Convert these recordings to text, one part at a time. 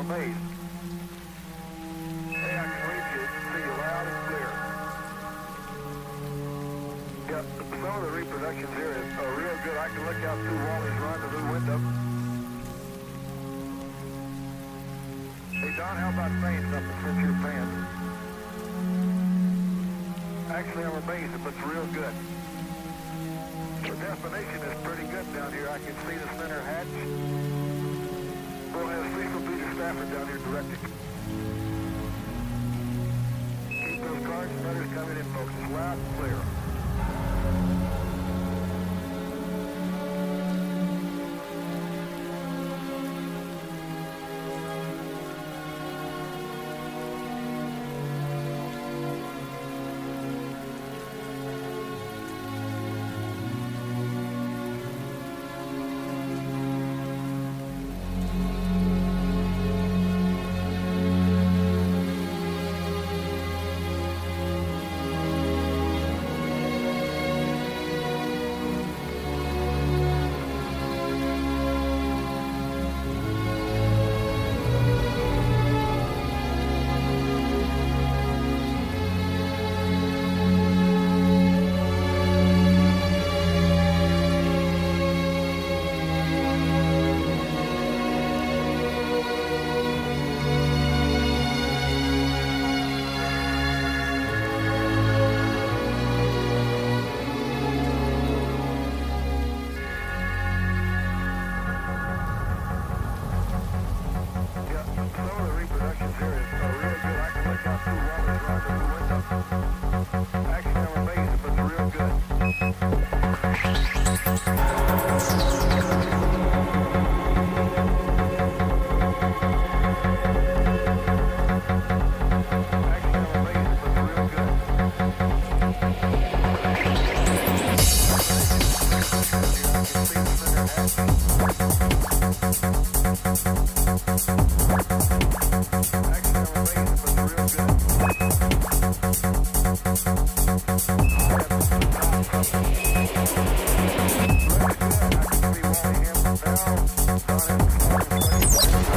I'm amazed. Hey, I can read you, see you loud and clear. Yeah, some of the reproductions here is, are real good. I can look out through Wally's the window. Hey, Don, how about saying something since you're paying? Actually, I'm amazed if it's real good. The definition is pretty good down here. I can see the center hatch. We'll have Cecil Peter Stafford down here directing. Keep those cards and letters coming in, folks. Loud and clear.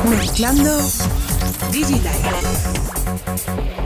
Mezclando Digilife.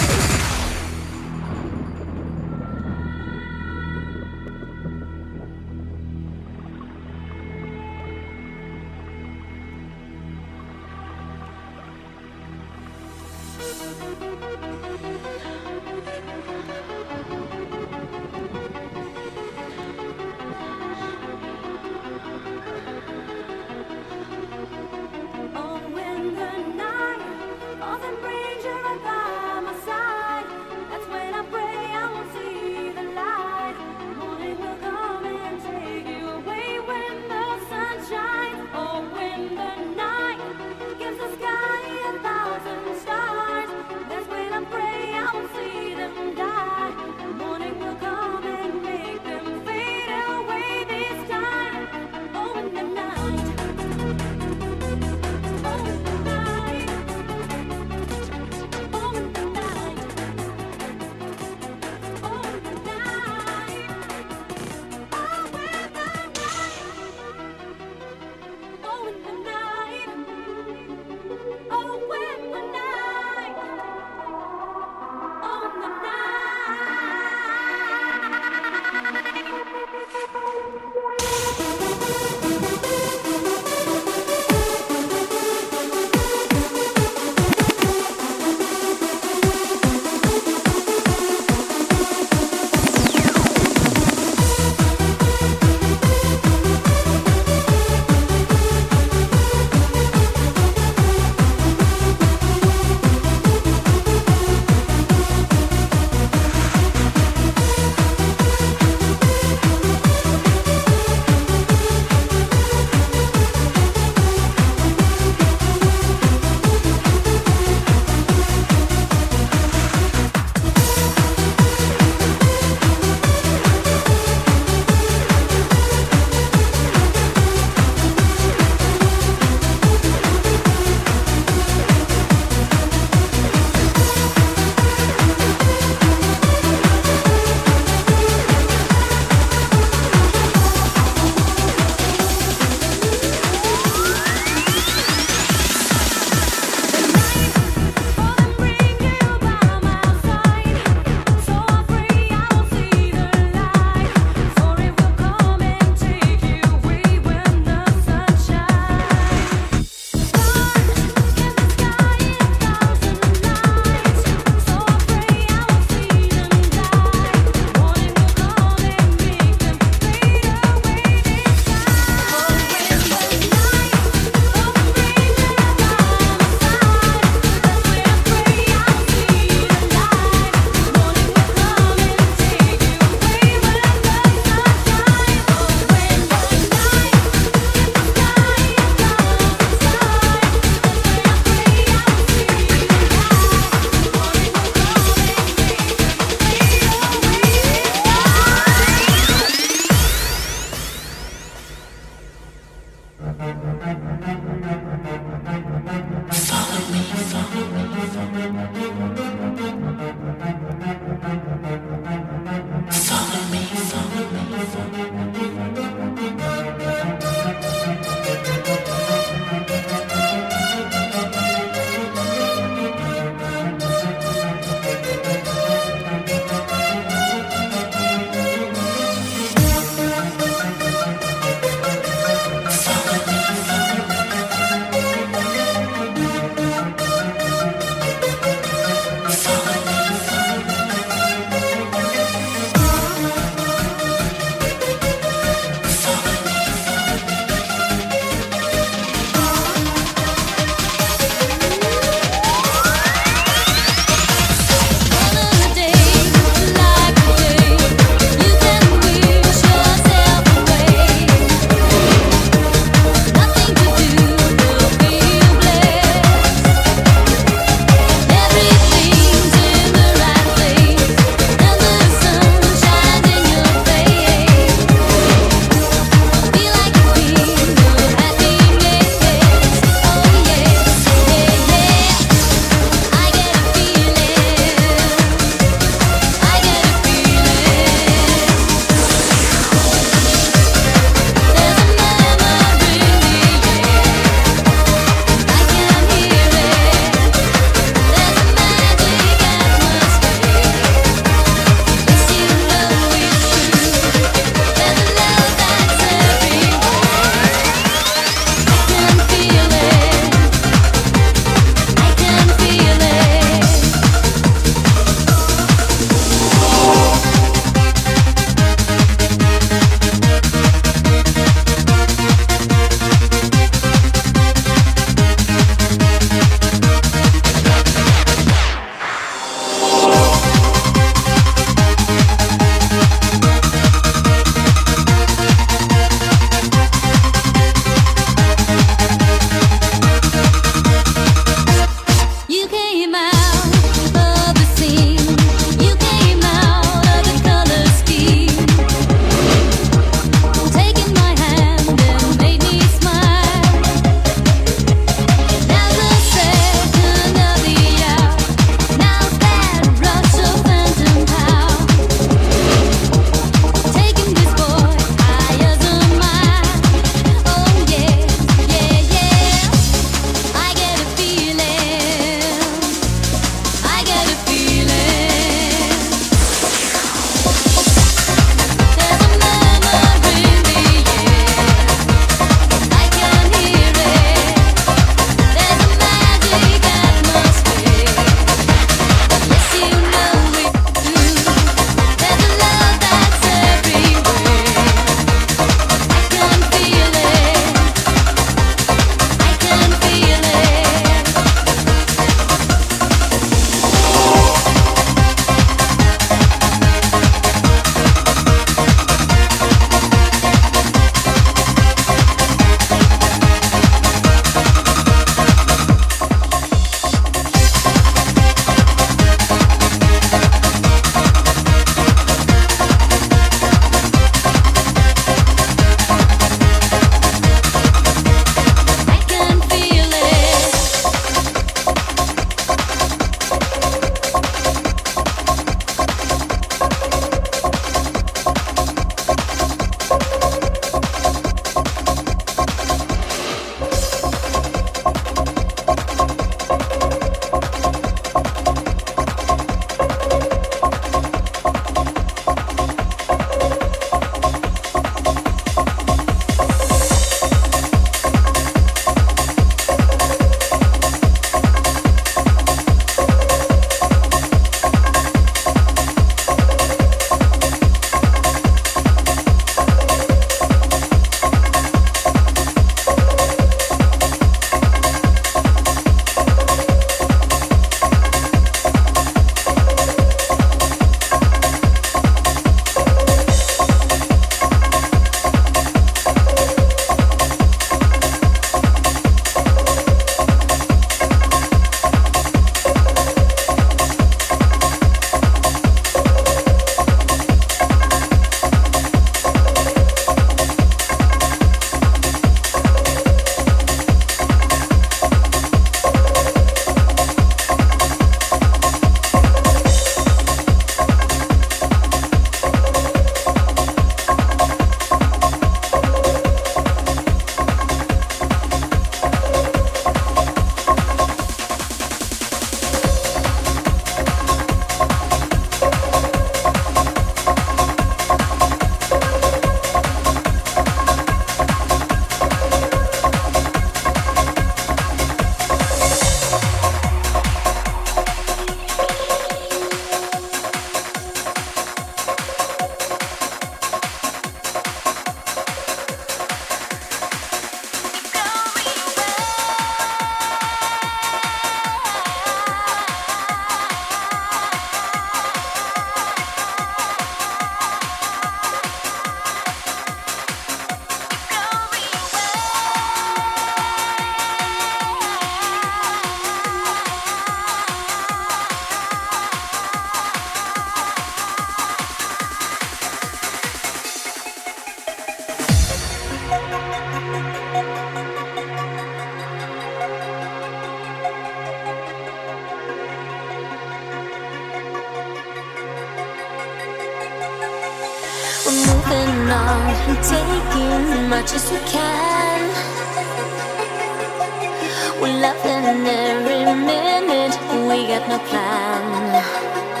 Got no plan.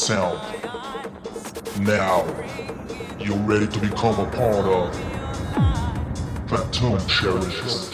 Sound. Now, you're ready to become a part of Platoon Cherishes.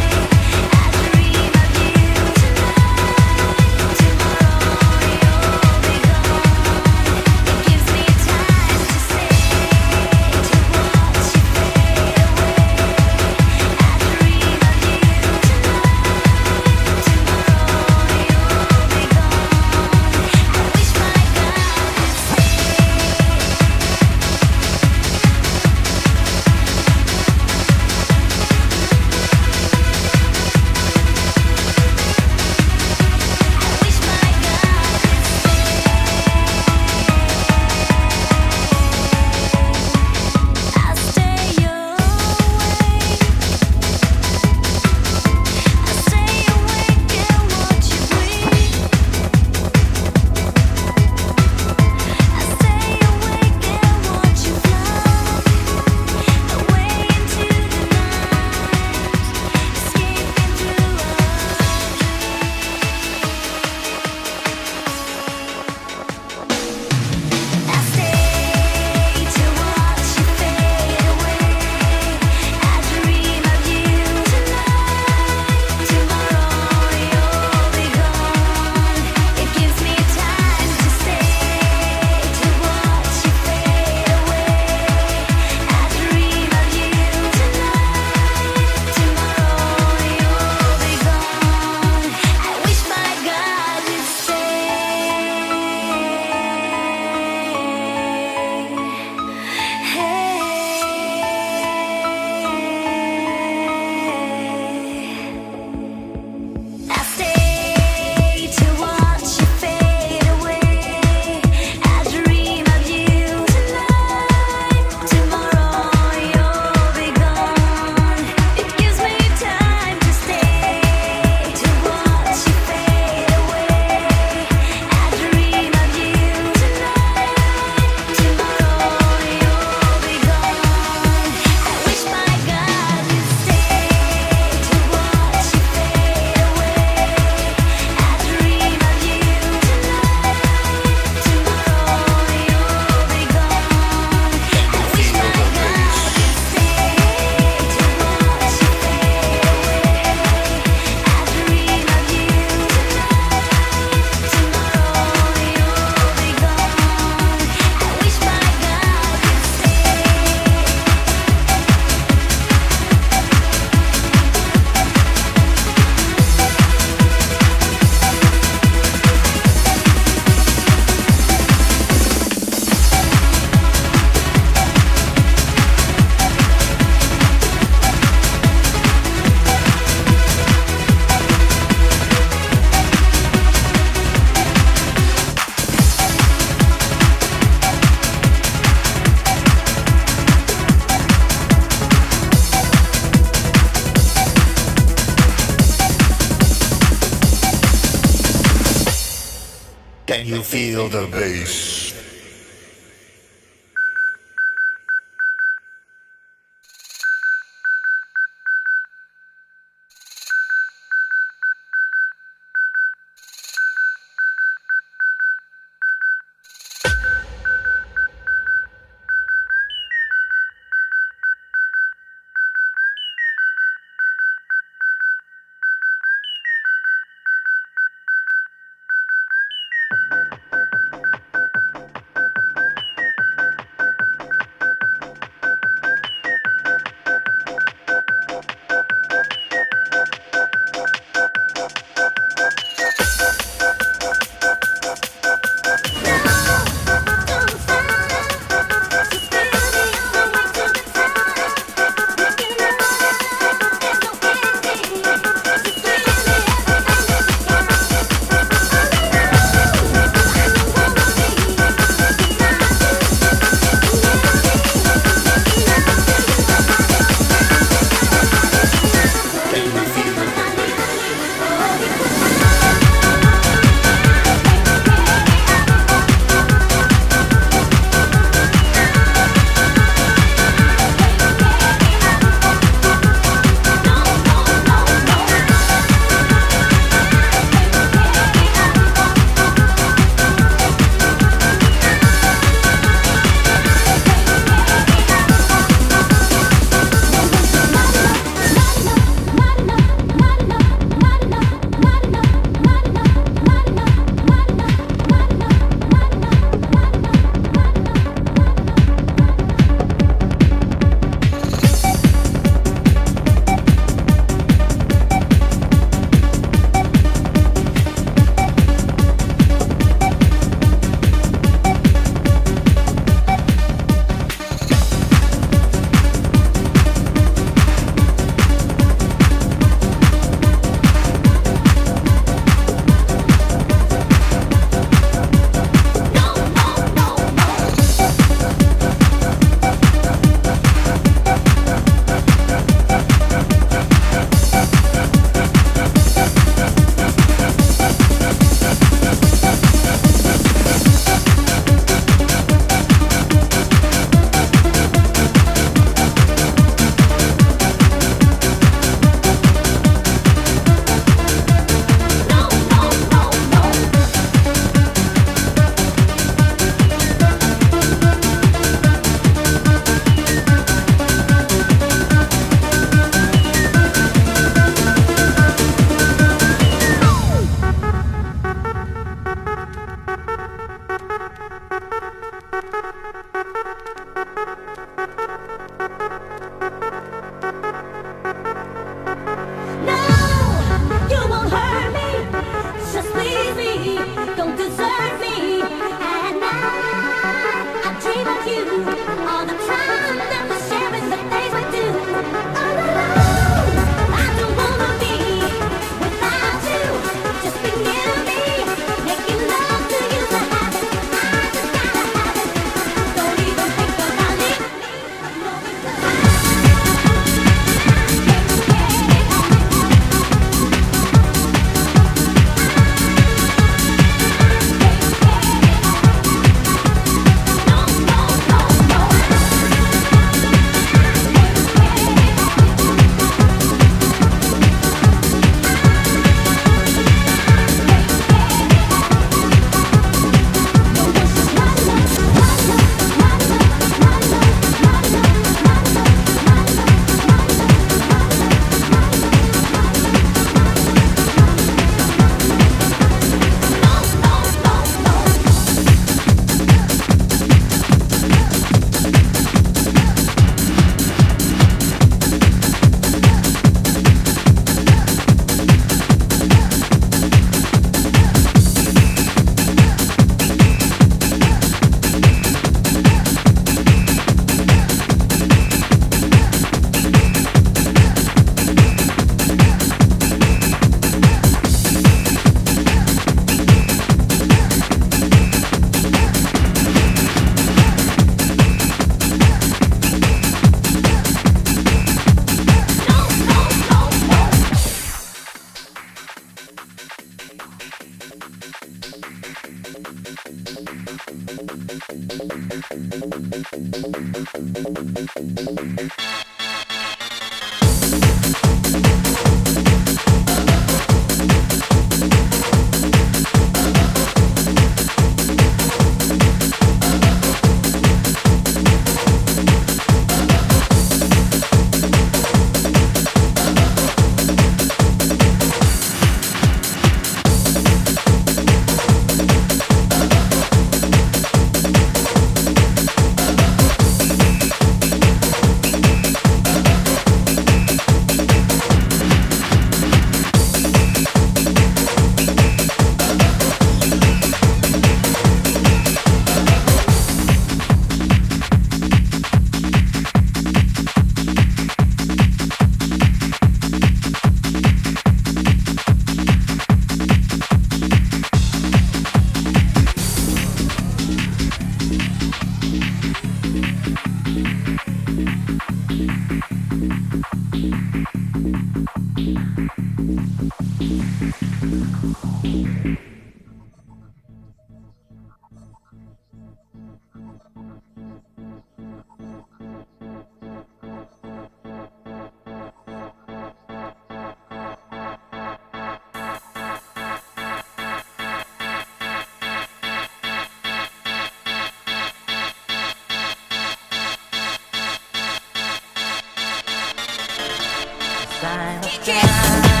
More